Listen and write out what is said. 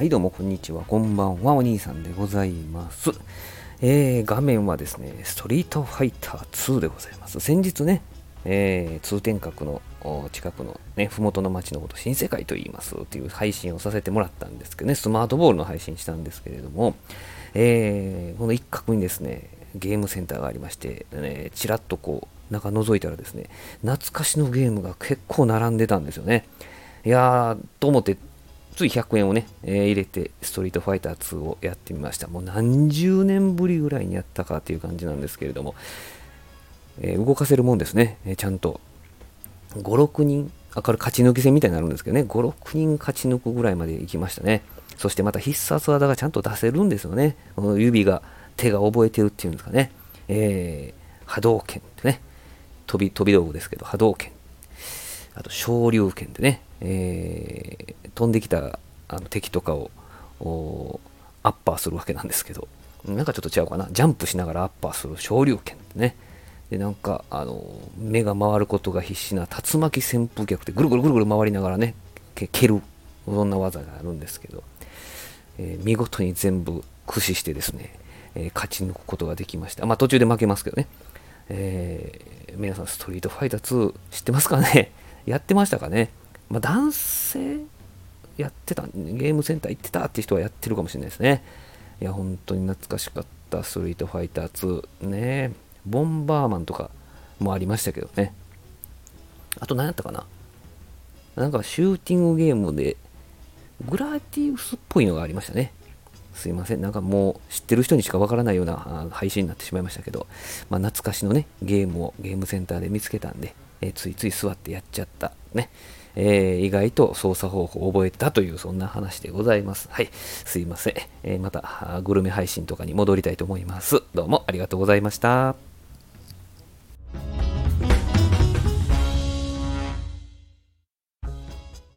はい、どうもこんにちは。こんばんは。お兄さんでございます。えー、画面はですね、ストリートファイター2でございます。先日ね、えー、通天閣の近くのね、ふもとの町のこと、新世界と言いますっていう配信をさせてもらったんですけどね、スマートボールの配信したんですけれども、えー、この一角にですね、ゲームセンターがありまして、ね、ちらっとこう、中覗いたらですね、懐かしのゲームが結構並んでたんですよね。いやー、と思って、つい100円をね、えー入れて、ストリートファイター2をやってみました。もう何十年ぶりぐらいにやったかっていう感じなんですけれども、えー動かせるもんですね、えーちゃんと。5、6人、あ、これ勝ち抜き戦みたいになるんですけどね、5、6人勝ち抜くぐらいまで行きましたね。そしてまた必殺技がちゃんと出せるんですよね。この指が、手が覚えてるっていうんですかね。えー波動拳ってね、飛び、飛び道具ですけど、波動拳。あと昇竜拳でね、えー飛んできたあの敵とかをアッパーするわけなんですけど、なんかちょっと違うかな、ジャンプしながらアッパーする昇竜拳ってね、でなんかあの目が回ることが必死な竜巻旋風脚でぐるぐるぐるぐる回りながらね、蹴る、そんな技があるんですけど、えー見事に全部駆使してですね、えー勝ち抜くことができました。まあ途中で負けますけどね。えー皆さん、ストリートファイター2知ってますかね？やってましたかねまあ男性やってた、ゲームセンター行ってたって人はやってるかもしれないですね。いや、本当に懐かしかった、ストリートファイター2。ねボンバーマンとかもありましたけどね。あと何やったかななんかシューティングゲームで、グラディウスっぽいのがありましたね。すいません。なんかもう知ってる人にしかわからないような配信になってしまいましたけど、まあ、懐かしのね、ゲームをゲームセンターで見つけたんで、えーついつい座ってやっちゃった。ね。えー意外と操作方法を覚えたというそんな話でございます。はい。すいません。えーまたグルメ配信とかに戻りたいと思います。どうもありがとうございました。